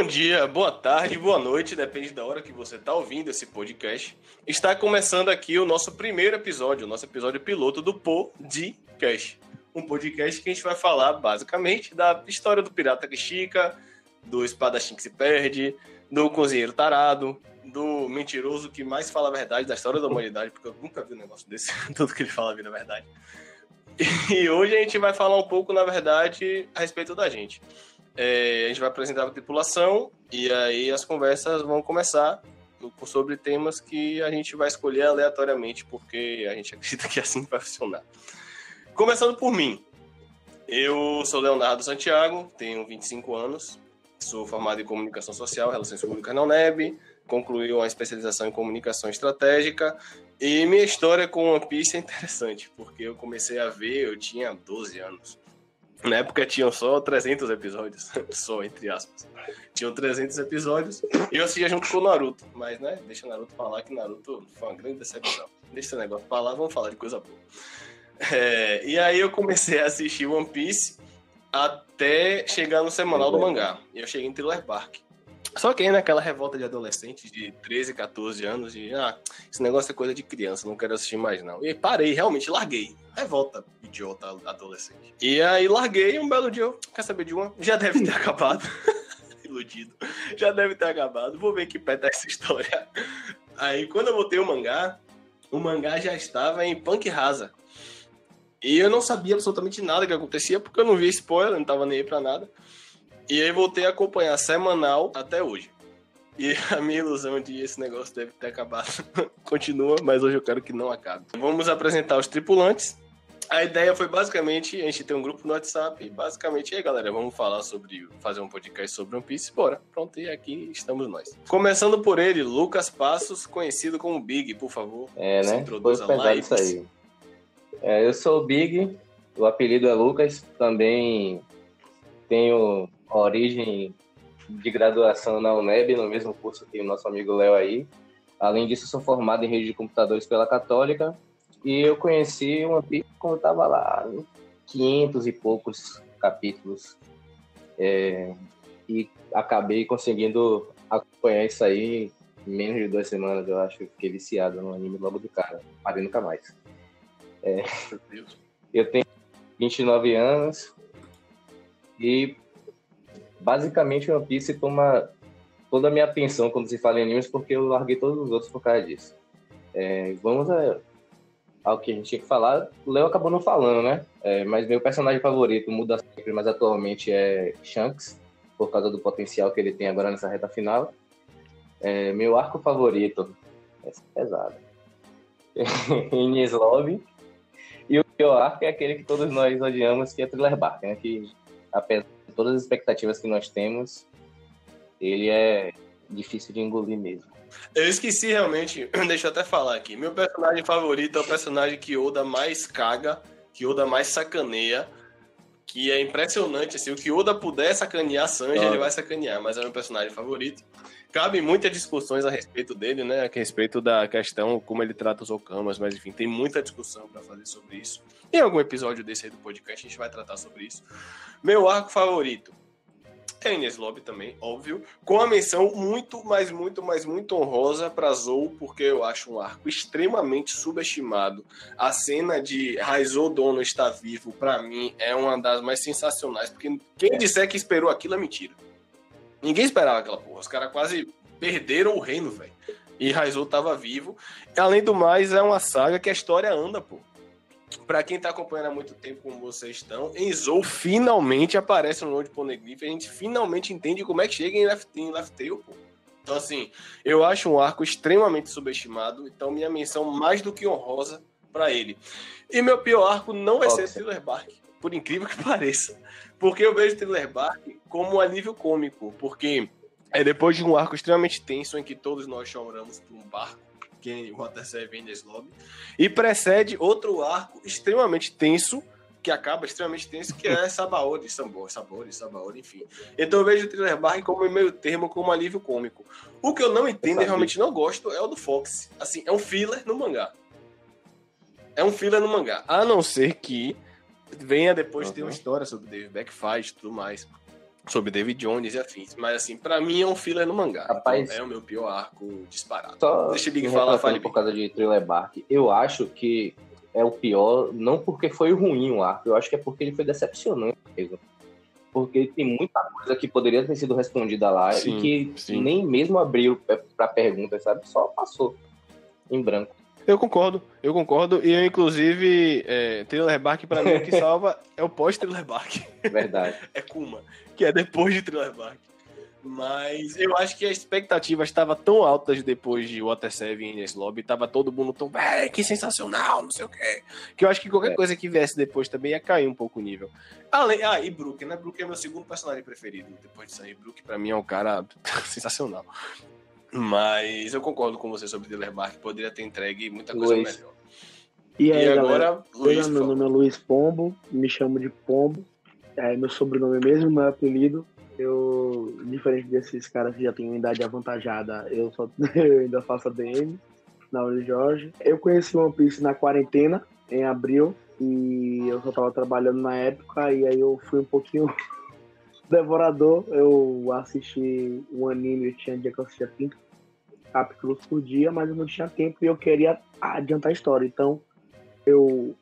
Bom dia, boa tarde, boa noite, depende da hora que você está ouvindo esse podcast. Está começando aqui o nosso primeiro episódio, o nosso episódio piloto do Podcast. Um podcast que a gente vai falar basicamente da história do pirata que estica, do espadachim que se perde, do cozinheiro tarado, do mentiroso que mais fala a verdade da história da humanidade, porque eu nunca vi um negócio desse, tudo que ele fala a verdade. E hoje a gente vai falar um pouco, na verdade, a respeito da gente. É, a gente vai apresentar a tripulação e aí as conversas vão começar sobre temas que a gente vai escolher aleatoriamente, porque a gente acredita que assim vai funcionar. Começando por mim. Eu sou Leonardo Santiago, tenho 25 anos, sou formado em Comunicação Social, Relações Públicas na UNEB, concluí uma especialização em Comunicação Estratégica e minha história com One Piece é interessante, porque eu comecei a ver, eu tinha 12 anos. Na época tinham só 300 episódios, só entre aspas. Tinham 300 episódios e eu assistia junto com o Naruto. Mas, né, deixa o Naruto falar que Naruto foi uma grande decepção. Deixa esse negócio pra lá, vamos falar de coisa boa. É, e aí eu comecei a assistir One Piece até chegar no semanal do mangá. E eu cheguei em Thriller Bark. Só que aí naquela revolta de adolescente de 13, 14 anos, de ah, esse negócio é coisa de criança, não quero assistir mais não. E aí parei, realmente, larguei. Revolta idiota adolescente. E aí larguei um belo dia, quer saber de uma? Já deve ter acabado. Iludido. Já deve ter acabado. Vou ver que pé tá essa história. Aí quando eu botei o mangá, o mangá já estava em punk rasa. E eu não sabia absolutamente nada que acontecia, porque eu não via spoiler, não tava nem aí pra nada. E aí voltei a acompanhar semanal até hoje. E a minha ilusão de esse negócio deve ter acabado continua, mas hoje eu quero que não acabe. Vamos apresentar os tripulantes. A ideia foi basicamente, a gente tem um grupo no WhatsApp, e basicamente, aí galera, vamos falar sobre, fazer um podcast sobre One Piece, bora. Pronto, e aqui estamos nós. Começando por ele, Lucas Passos, conhecido como Big, por favor. É, né? Introduza lá. Isso aí. É, eu sou o Big, o apelido é Lucas, também tenho origem de graduação na UNEB, no mesmo curso que o nosso amigo Léo aí. Além disso, sou formado em rede de computadores pela Católica e eu conheci One Piece quando estava lá, 500 e poucos capítulos. É, e acabei conseguindo acompanhar isso aí em menos de duas semanas, eu acho. Fiquei viciado no anime logo de cara. Parei nunca mais. É, eu tenho 29 anos e basicamente One Piece toma toda a minha atenção quando se fala em animes porque eu larguei todos os outros por causa disso. É, vamos a, ao que a gente tinha que falar. O Léo acabou não falando, né? É, mas meu personagem favorito muda sempre, mas atualmente é Shanks, por causa do potencial que ele tem agora nessa reta final. É, meu arco favorito é pesado. Ines Lobby, e o pior arco é aquele que todos nós odiamos, que é Thriller Bark, né? Que, apesar todas as expectativas que nós temos, ele é difícil de engolir mesmo. Eu esqueci realmente, deixa eu até falar aqui. Meu personagem favorito é o personagem que Oda mais caga, que Oda mais sacaneia, que é impressionante, assim, o que Oda puder sacanear Sanji, ele vai sacanear, mas é meu personagem favorito. Cabe muitas discussões a respeito dele, né? A respeito da questão como ele trata os Okamas, mas enfim, tem muita discussão para fazer sobre isso. Em algum episódio desse aí do podcast a gente vai tratar sobre isso. Meu arco favorito é Ines Lobby também, óbvio, com a menção muito, mas muito, mas muito honrosa para Zou, porque eu acho um arco extremamente subestimado. A cena de Raizou Dono estar vivo, para mim, é uma das mais sensacionais, porque quem disser que esperou aquilo é mentira. Ninguém esperava aquela porra. Os caras quase perderam o reino, velho. E Raizou tava vivo. Além do mais, é uma saga que a história anda, pô. Pra quem tá acompanhando há muito tempo como vocês estão, Enzo finalmente aparece no Lord Poneglyph. A gente finalmente entende como é que chega em Left, em Left Tail, pô. Então, assim, eu acho um arco extremamente subestimado. Então, minha menção mais do que honrosa para ele. E meu pior arco não vai ser Thriller Bark, por incrível que pareça. Porque eu vejo Thriller Bark como um alívio cômico, porque é depois de um arco extremamente tenso em que todos nós choramos por um barco, que o Water vem Lobby, e precede outro arco extremamente tenso, que acaba extremamente tenso, que é Sabaori, Sabor, Sabor, Sabor, enfim. Então eu vejo o Thriller Bark como meio termo, como um alívio cômico. O que eu não entendo e realmente não gosto é o do Fox. Assim, é um filler no mangá. É um filler no mangá. A não ser que venha depois uhum. ter uma história sobre Dave Backfight e tudo mais. sobre David Jones e afins. Mas, assim, pra mim é um filler no mangá. Rapaz, então é o meu pior arco disparado. Só Deixa me falar, fale, por causa de Thriller Bark. Eu acho que é o pior, não porque foi ruim o arco, eu acho que é porque ele foi decepcionante mesmo. Porque tem muita coisa que poderia ter sido respondida lá Sim, e que sim. nem mesmo abriu pra- pra pergunta, sabe? Só passou em branco. Eu concordo, eu concordo. E eu, inclusive, é, Thriller Bark, pra mim, o que salva é o pós-Thriller Bark. Verdade. é Kuma, que é depois de Thriller Bark. Mas eu acho que as expectativas estavam tão altas depois de Water 7 e Ines Lobby, tava todo mundo tão, que sensacional, não sei o quê. Que eu acho que qualquer É. coisa que viesse depois também ia cair um pouco o nível. Além, ah, e Brook, né? Brook é meu segundo personagem preferido depois de sair. Brook, pra mim, é um cara sensacional. Mas eu concordo com você sobre Thriller Bark, poderia ter entregue muita coisa Luiz. melhor. E aí, e galera? agora, Luiz, meu nome é Luiz Pombo, me chamo de Pombo. É meu sobrenome mesmo, meu apelido. Eu, diferente desses caras que já têm uma idade avantajada, eu, só, eu ainda faço ADM na Uni Jorge. Eu conheci One Piece na quarentena, em abril, e eu só tava trabalhando na época, e aí eu fui um pouquinho devorador. Eu assisti um anime, eu tinha dia que eu assistia 30 capítulos por dia, mas eu não tinha tempo e eu queria adiantar a história. Então, eu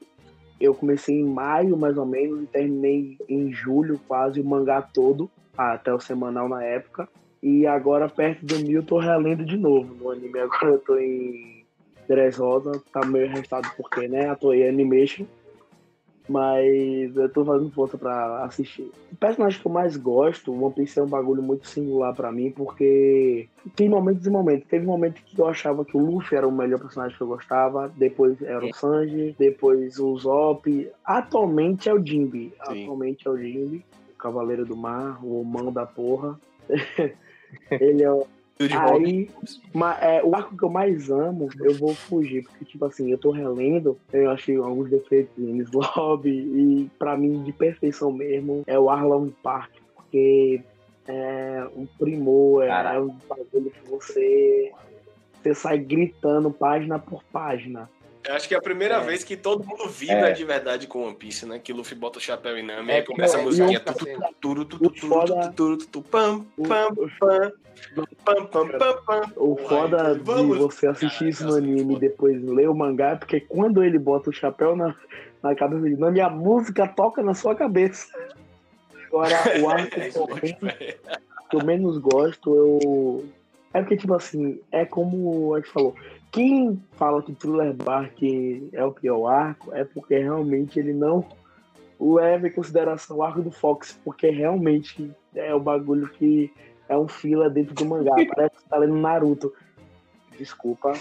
eu comecei em maio, mais ou menos, e terminei em julho, quase o mangá todo, até o semanal na época. E agora, perto do mil, tô relendo de novo no anime. Agora eu tô em Dressrosa, tá meio arrestado porque, né, a Toei Animation. Mas eu tô fazendo força pra assistir. O personagem que eu mais gosto, One Piece é um bagulho muito singular pra mim, porque tem momentos e momentos. Teve um momento que eu achava que o Luffy era o melhor personagem que eu gostava, depois era o Sanji, depois o Zop. Atualmente é o. Sim. Atualmente é o Jinbe, o Cavaleiro do Mar, o mão da porra. Ele é o. Aí, é, o arco que eu mais amo, eu vou fugir, porque, tipo assim, eu tô relendo, eu achei alguns defeitos em Lobby, e pra mim, de perfeição mesmo, é o Arlong Park, porque é um primor, é, Caraca. um bagulho que você, você sai gritando página por página. Acho que é a primeira É. vez que todo mundo vibra É. de verdade com One Piece, né? Que Luffy bota o chapéu e Nami, É, aí começa a e musiquinha. o- tu, tu, tu, tu, o tu, tu, foda- tu, tu, tu, pam, pam, pam, pam, pam, pam, pam. o foda de você assistir isso no anime e depois ler o mangá, é porque quando ele bota o chapéu na, na cabeça dele, na minha música toca na sua cabeça. Agora, o arco É, que eu menos gosto, eu. É porque, tipo assim, é como a gente falou. Quem fala que Thriller Bark é o pior arco é porque realmente ele não leva em consideração o arco do Fox, porque realmente é o bagulho que é um fila dentro do mangá. Parece que tá lendo Naruto. Desculpa.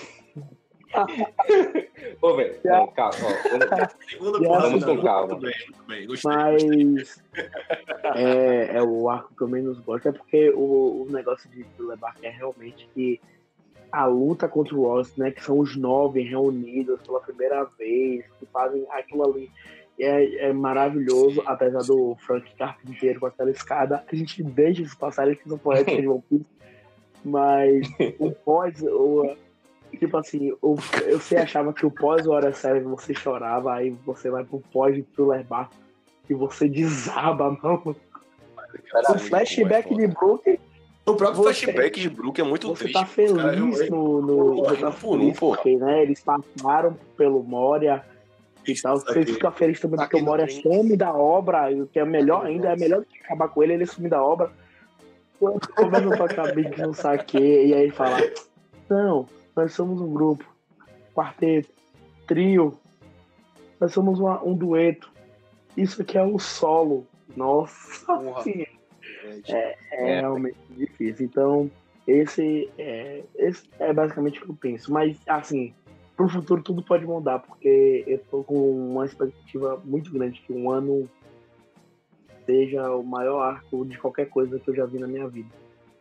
Ô, velho, calma, ó, vamos- com calma. Muito bem, muito bem. Gostei. gostei. Mas é, é o arco que eu menos gosto, é porque o, o negócio de Thriller Bark é realmente que a luta contra o Ross, né? Que são os nove reunidos pela primeira vez, que fazem aquilo ali. É, é maravilhoso, apesar do Frank Carpinteiro com aquela escada. A gente deixa isso passar, ele não pode de One Piece. Mas o pós, o, tipo assim, o, eu você achava que o pós Hora 7 você chorava, aí você vai pro pós de Thriller Bark e você desaba, mano. Caralho, O flashback de Brook, O próprio Você- flashback de Brook é muito você triste. tá feliz eu- no. no Porra, você tá um por um, porque, né, eles passaram pelo Moria e tal. Você fica feliz também Tá porque o Moria some da obra, e o que é melhor ainda, é melhor do que acabar com ele, ele some da obra. Quando começa a tocar Big não saque, e aí fala: Não, nós somos um grupo, quarteto, trio, nós somos uma- um dueto. Isso aqui é o solo. Nossa Porra. senhora. É, É, É. realmente difícil. Então, esse é, esse é basicamente o que eu penso. Mas, assim, pro futuro tudo pode mudar, porque eu tô com uma expectativa muito grande que um ano seja o maior arco de qualquer coisa que eu já vi na minha vida.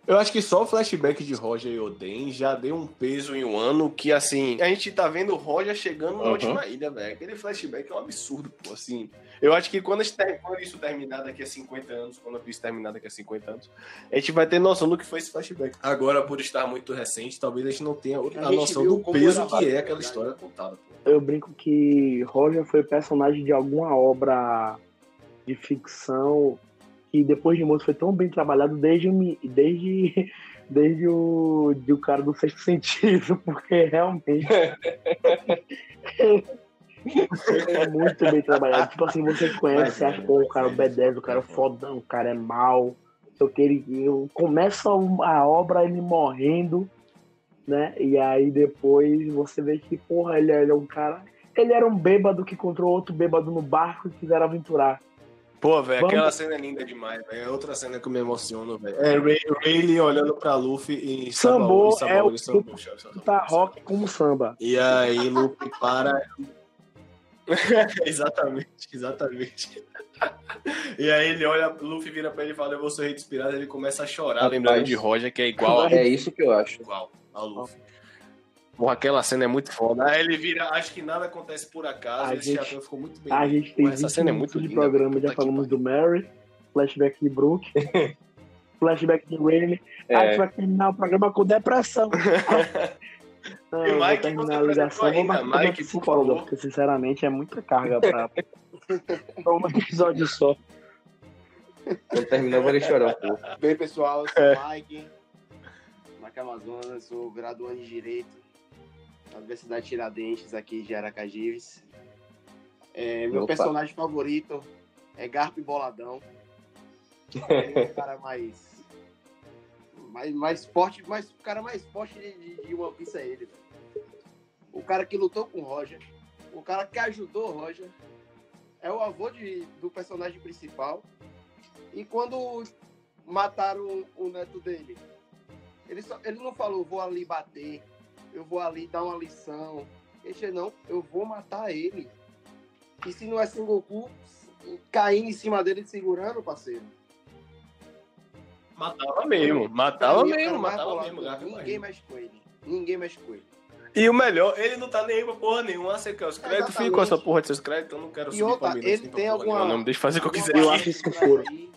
Eu acho que só o flashback de Roger e Oden já deu um peso em um ano que, assim, a gente tá vendo o Roger chegando na Uhum. última ilha, velho. Aquele flashback é um absurdo, pô, assim. Eu acho que quando, a gente ter- quando isso terminar daqui a 50 anos, quando isso terminar daqui a 50 anos, a gente vai ter noção do que foi esse flashback. Agora, por estar muito recente, talvez a gente não tenha a, A noção do peso que é aquela história contada, pô. Eu brinco que Roger foi personagem de alguma obra de ficção que depois de moço foi tão bem trabalhado desde, desde, desde o, de o cara do sexto sentido, porque realmente é muito bem trabalhado. Tipo assim, você conhece, você acha, pô, o cara é B10, o cara é fodão, o cara é mal. Eu queria, começa a obra ele morrendo, né? E aí depois você vê que, porra, ele é um cara. Ele era um bêbado que encontrou outro bêbado no barco e quiseram aventurar. Pô, velho, Vamos... aquela cena é linda demais, velho. É outra cena que eu me emociono, velho. É Ray, Rayleigh olhando pra Luffy e Sambô, Sambô é o Sambô, tá rock como samba. E aí Luffy para... exatamente, exatamente. e aí ele olha, Luffy vira pra ele e fala, eu vou sorrir inspirado, ele começa a chorar, Rapaz, lembrando de Roger, que é igual. É isso que eu acho. Igual ao Luffy. Porra, aquela cena é muito foda. Aí ele vira, acho que nada acontece por acaso. A esse gente, ficou muito bem. A gente tem essa cena é muito de linda, programa, já falamos do Mary, flashback de Brook, flashback de Rayleigh. É. A gente vai terminar o programa com depressão. Não, e Mike, vou terminar a ligação, vou marcar Mike, psicóloga, porque sinceramente é muita carga pra, pra um episódio só. Quando terminar, eu vou chorar um pouco. Bem, pessoal, eu sou o é. Mike, Mike Amazonas, sou graduando em Direito na Universidade Tiradentes, aqui de Aracajires. É, meu Opa. personagem favorito é Garp Boladão. É o cara mais. Mais, mais forte, mais, o cara mais forte de, de One Piece é ele. O cara que lutou com o Roger. O cara que ajudou o Roger. É o avô de, do personagem principal. E quando mataram o neto dele, ele, só, ele não falou, vou ali bater, eu vou ali dar uma lição. Ele não, eu vou matar ele. E se não é Sengoku, caindo em cima dele segurando, parceiro. Matava mesmo, matava mesmo, matava mesmo. Ninguém mexe com ele. Ninguém mexe com ele. E o melhor, ele não tá nem aí pra porra nenhuma. Você quer os créditos? Fica com essa porra de seus créditos, eu não quero e subir outra, pra mim. Ele tem alguma. Não, me deixa fazer o que eu quiser. Eu acho isso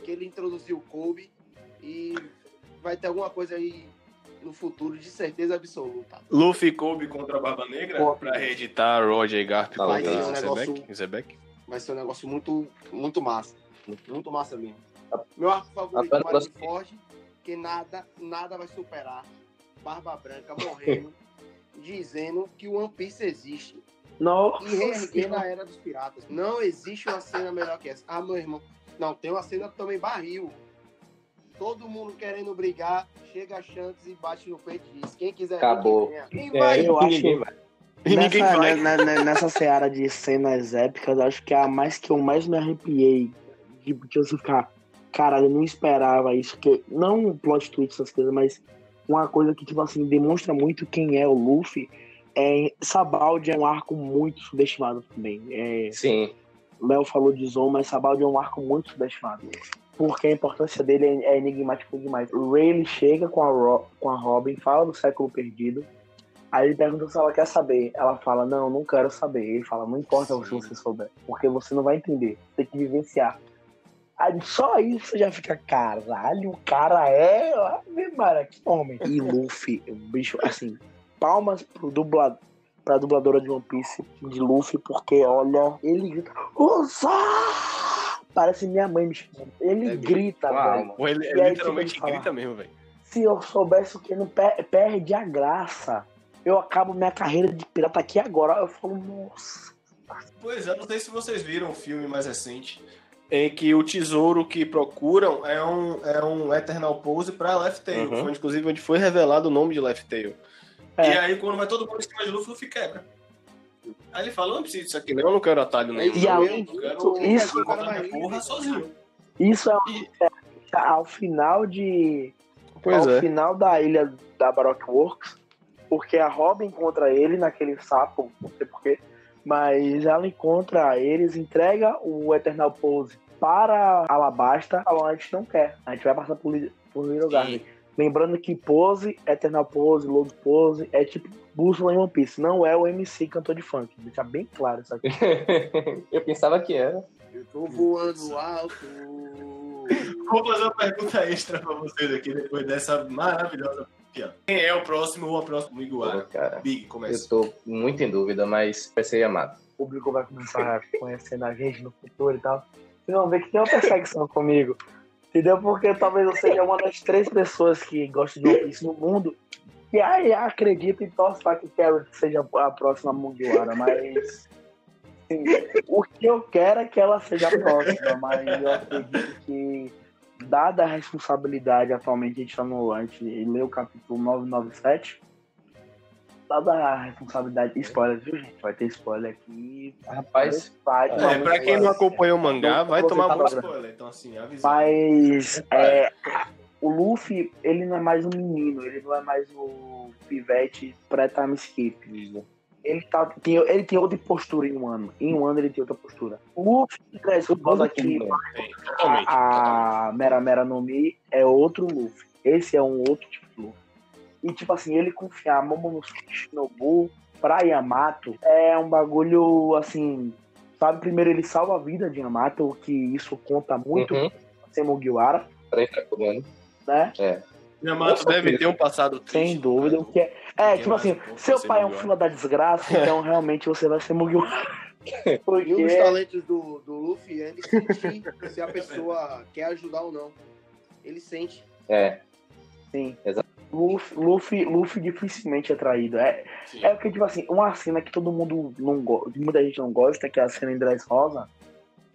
que ele introduziu o Kobe e vai ter alguma coisa aí no futuro de certeza absoluta. Luffy Kobe contra a Barba Negra Pô, pra reeditar Roger Garp vai contra um negócio, Zebek. Vai ser um negócio muito, muito massa. Muito massa mesmo. Meu arco favorito é Marineford, que nada, nada vai superar Barba Branca morrendo, dizendo que o One Piece existe. Nossa. E reerguer na Era dos Piratas. Não existe uma cena melhor que essa. Ah, meu irmão. Não, tem uma cena também barril todo mundo querendo brigar, chega a Shanks e bate no peito e diz: quem quiser. Acabou. Quem vai? É, eu acho que vai. Nessa, vai. Né, né, né, nessa seara de cenas épicas, acho que é a mais que eu mais me arrepiei. Tipo, de você ficar, cara, eu não esperava isso. Que, não um plot twist, essas coisas, mas uma coisa que, tipo assim, demonstra muito quem é o Luffy. É, Sabaldi é um arco muito subestimado também. É, Sim. Léo falou de Zon, mas Sabaldi é um arco muito subestimado porque a importância dele é, é enigmática demais. O Ray chega com a, Ro com a Robin, fala do século perdido. Aí ele pergunta se ela quer saber. Ela fala, não, não quero saber. Ele fala, não importa Sim. o que você souber, porque você não vai entender. Tem que vivenciar. Aí só isso já fica, caralho, o cara é. Mano, que homem. E Luffy, bicho, assim, palmas pro dublador. Pra dubladora de One Piece, de Luffy, porque olha, ele grita, Usa! Parece minha mãe me chamando. Ele é grita, velho. Ele, ele aí, literalmente tipo, grita mesmo, velho. Se eu soubesse o que não per perde a graça, eu acabo minha carreira de pirata aqui agora. Eu falo, nossa. Pois é, não sei se vocês viram o filme mais recente, em que o tesouro que procuram é um, é um Eternal Pose pra Left Tail. Uhum. Foi, inclusive, onde foi revelado o nome de Left Tail. É. E aí, quando vai todo mundo em cima de Luffy, Luffy quebra. Aí ele falou, não precisa disso aqui não, eu não quero atalho nenhum. E além disso, isso, porra sozinho. Isso é, é ao final de... Pois ao é. final da ilha da Baroque Works, porque a Robin encontra ele naquele sapo, não sei porquê, mas ela encontra eles, entrega o Eternal Pose para Alabasta, a gente não quer. A gente vai passar por, por Little Garden. Lembrando que Pose, Eternal Pose, Load Pose é tipo bússola em One Piece. Não é o MC cantor de funk. Deixa bem claro isso aqui. eu pensava que era. Eu tô voando alto. Vou fazer uma pergunta extra pra vocês aqui depois dessa maravilhosa piada. Quem é o próximo ou a próxima Iguara? cara, Big, começa. Eu tô muito em dúvida, mas vai ser Yamato. O público vai começar conhecendo a gente no futuro e tal. Vocês vão ver que tem uma perseguição comigo. Entendeu? Porque talvez eu seja uma das três pessoas que gostam de One Piece no mundo e aí acredita e torce para que Carrot seja a próxima Mugiwara, mas o que eu quero é que ela seja a próxima, mas eu acredito que dada a responsabilidade atualmente a gente está no a gente lê o capítulo 997 dada a responsabilidade spoiler viu gente vai ter spoiler aqui rapaz vai, é, pra quem não acompanha o mangá vai tomar muito spoiler então assim avisa. mas é, o Luffy ele não é mais um menino ele não é mais o pivete pré-time skip ele, tá, tem, ele tem outra postura em um ano. Em um ano ele tem outra postura. O Luffy traz o aqui. A, a Mera Mera no Mi é outro Luffy. Esse é um outro tipo. E tipo assim, ele confiar Momonosuke Shinobu pra Yamato é um bagulho assim. Sabe, primeiro ele salva a vida de Yamato, que isso conta muito Uhum. ser Mugiwara, né? É. Yamato deve ter um passado triste. Sem dúvida. O que é, é Porque tipo mais assim, seu pai é um filho da desgraça, então realmente você vai ser Mugiwara. E um dos Porque talentos do, do Luffy é ele sentir se a pessoa quer ajudar ou não. Ele sente. É. Sim. Exato. Luffy, Luffy, Luffy dificilmente é traído. É, Sim. é porque, tipo assim, uma cena que todo mundo não gosta, muita gente não gosta, que é a cena em Dress Rosa,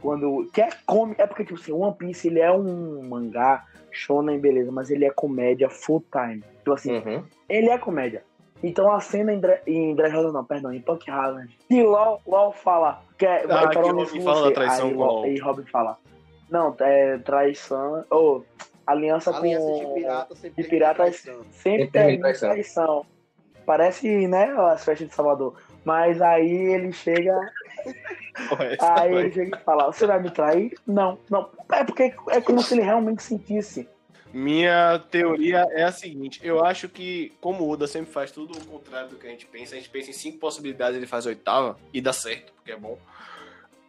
quando. Que é cômico, é porque, tipo assim, One Piece ele é um mangá, shonen, beleza, mas ele é comédia full time. Tipo assim, Uhum. ele é comédia. Então a cena em, Dre, em Dress Rosa, não, perdão, em Punk Hazard, que LOL, LOL fala. Que é, Ah, que Robin fala da traição aí, com LOL- aí Robin fala. Não, é traição. Ou aliança, Aliança com. de pirata sempre de tem piratas traição. sempre Sempre termina termina em traição. traição. Parece, né, as festas de Salvador. Mas aí ele chega, aí foi. ele chega e fala, você vai me trair? Não, não. É porque é como se ele realmente sentisse. Minha teoria é a seguinte: eu acho que, como o Oda sempre faz tudo o contrário do que a gente pensa, a gente pensa em cinco possibilidades, ele faz a oitava e dá certo, porque é bom.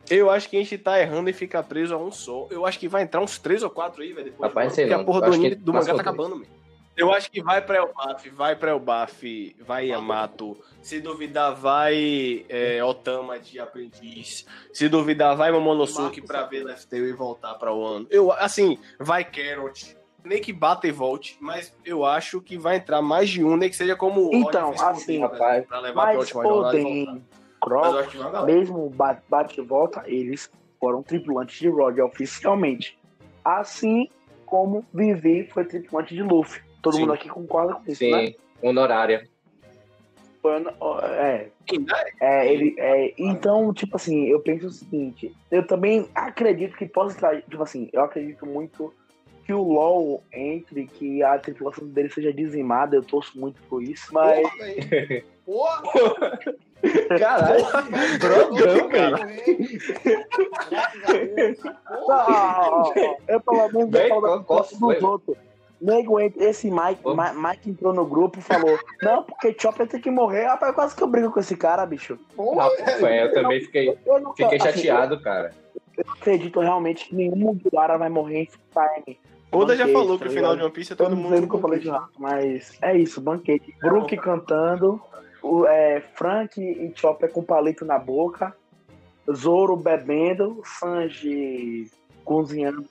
Eu acho que a gente tá errando e fica preso a um só. Eu acho que vai entrar uns três ou quatro aí, velho. depois Rapaz, sei Porque não. a porra Eu do acho anime que do mangá passou tá acabando, mesmo. Eu acho que vai pra Elbaf, vai pra Elbaf, vai Yamato. Se duvidar, vai é, Otama de aprendiz. Se duvidar, vai Momonosuke pra ver Left Tail e voltar pra Wano. Eu, assim, vai Carrot. Nem que bata e volte, mas eu acho que vai entrar mais de um, nem que seja como o Então, Roger assim, rapaz, pra levar pra Mas última jornada Croc, mesmo bate, e volta, eles foram tripulantes de Roger oficialmente. Assim como Vivi foi tripulante de Luffy. Todo Sim. mundo aqui concorda com isso, né? Sim, honorária. Foi, é, é. Ele, é, então, tipo assim, eu penso o seguinte, eu também acredito que possa trair, tipo assim, eu acredito muito que o LoL entre, que a tripulação dele seja dizimada, eu torço muito por isso, mas Porra. Porra! Caralho, drogão, velho. Eu pelo menos Bem, eu falo dos foi? outros. Nego, entra- esse Mike. Ma- Mike entrou no grupo e falou: Não, porque Chopper tem que morrer. Rapaz, quase que eu brigo com esse cara, bicho. Porra, Rapaz, eu também fiquei, Eu não fiquei assim, chateado, cara. Eu, eu acredito realmente que nenhum Mugiwara vai morrer em time. Oda já falou que tá o final ligado? de One Piece é Eu todo não mundo. sei o que eu falei de rato, mas é isso, banquete. Brook cantando, o, é, Frank e Chopper com palito na boca, Zoro bebendo, Sanji cozinhando.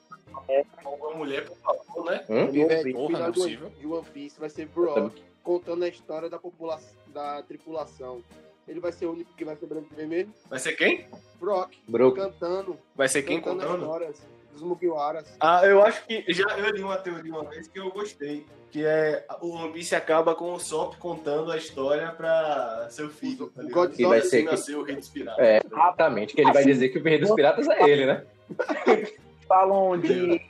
Uma mulher, por favor, né? Hum? Pivete, Porra, não é de One- possível. de One Piece vai ser Brock contando a história da população, da tripulação. Ele vai ser o único que vai ser branco e vermelho. Vai ser quem? Brock Brook. cantando, Vai ser quem cantando histórias dos Mugiwaras. Ah, eu acho que já eu li uma teoria uma vez que eu gostei, que é o One Piece acaba com o Sop contando a história pra seu filho. Tá O ligado? Godzilla vai Assim ser que- nasceu o Rei dos Piratas. É, exatamente. Que ele vai dizer que o rei dos piratas é ele, né? Falam de.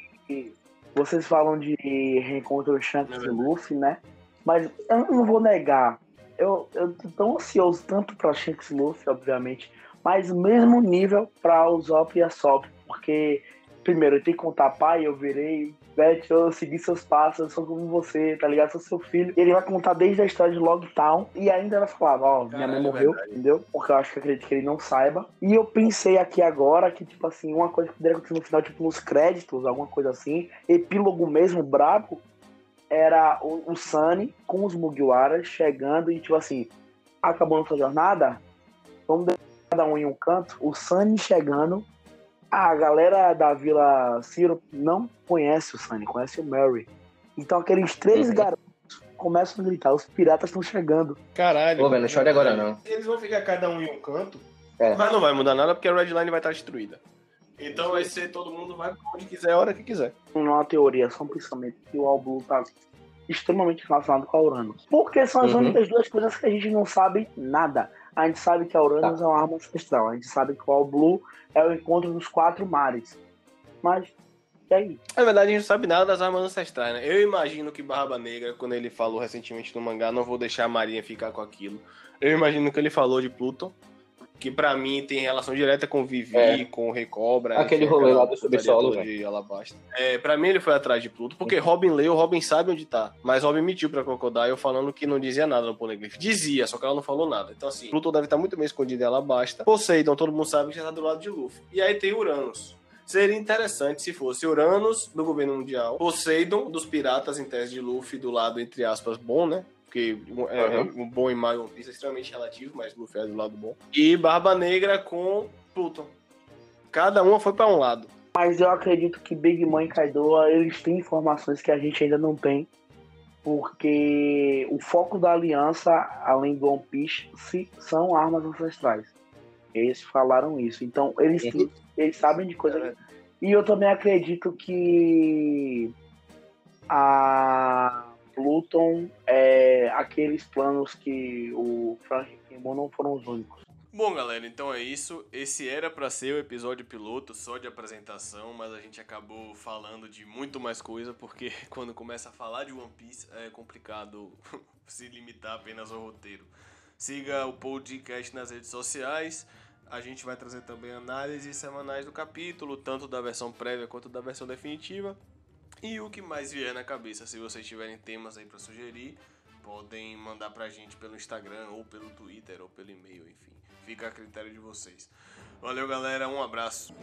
Vocês falam de reencontro Shanks e Luffy, né? Mas eu não vou negar. Eu, eu tô tão ansioso tanto pra Shanks e Luffy, obviamente, mas mesmo nível pra o Zop e a Sop. Porque, primeiro, eu tenho que contar, pai, eu virei, Beth, eu segui seus passos, eu sou como você, tá ligado? Sou seu filho. Ele vai contar desde a história de Logtown e ainda vai falar, ó, minha mãe morreu, verdade. entendeu? Porque eu acho que acredito que ele não saiba. E eu pensei aqui agora que, tipo assim, uma coisa que poderia acontecer no final, tipo, nos créditos, alguma coisa assim, epílogo mesmo, brabo, era o, o Sunny com os Mugiwaras chegando e, tipo assim, acabou nossa jornada, vamos deixar cada um em um canto, o Sunny chegando, a galera da Vila Ciro não conhece o Sunny, conhece o Mary. Então aqueles três uhum. garotos começam a gritar, os piratas estão chegando. Caralho. Pô, velho, não chore agora não. Eles vão ficar cada um em um canto, é. mas não vai mudar nada porque a Red Line vai estar destruída. Então vai ser todo mundo vai onde quiser, a hora que quiser. Não é uma teoria, só um pensamento que o All Blue tá extremamente relacionado com a Uranus. Porque são as uhum. únicas duas coisas que a gente não sabe nada. A gente sabe que a Uranus tá. é uma arma ancestral. A gente sabe que o All Blue é o encontro dos quatro mares. Mas, e aí? Na verdade, a gente não sabe nada das armas ancestrais, né? Eu imagino que Barba Negra, quando ele falou recentemente no mangá, não vou deixar a Marinha ficar com aquilo. Eu imagino que ele falou de Pluton que para mim tem relação direta com o Vivi, é. com o Recobra. Aquele rolê lá do subsolo, de Alabasta. É, pra mim ele foi atrás de Pluto, porque Robin leu, Robin sabe onde tá. Mas Robin mentiu pra Crocodile falando que não dizia nada no Poneglyph. Dizia, só que ela não falou nada. Então assim, Pluto deve estar muito bem escondido em Alabasta. Poseidon, todo mundo sabe que já tá do lado de Luffy. E aí tem Uranus. Seria interessante se fosse Uranus do governo mundial, Poseidon dos piratas em tese de Luffy do lado, entre aspas, bom, né? porque é, uhum. um bom e mau One Piece é extremamente relativo, mas Luffy é do lado bom. E Barba Negra com Pluton. Cada uma foi para um lado. Mas eu acredito que Big Mom e Kaido, eles têm informações que a gente ainda não tem. Porque o foco da aliança, além do One Piece, são armas ancestrais. Eles falaram isso. Então, eles, uhum. Eles sabem de coisas. É. E eu também acredito que a Pluton, é, aqueles planos que o Frank queimou não foram os únicos. Bom, galera, então é isso. Esse era para ser o episódio piloto só de apresentação, mas a gente acabou falando de muito mais coisa, porque quando começa a falar de One Piece é complicado se limitar apenas ao roteiro. Siga o podcast nas redes sociais. A gente vai trazer também análises semanais do capítulo, tanto da versão prévia quanto da versão definitiva. E o que mais vier na cabeça, se vocês tiverem temas aí para sugerir, podem mandar pra gente pelo Instagram, ou pelo Twitter, ou pelo e-mail, enfim. Fica a critério de vocês. Valeu, galera, um abraço.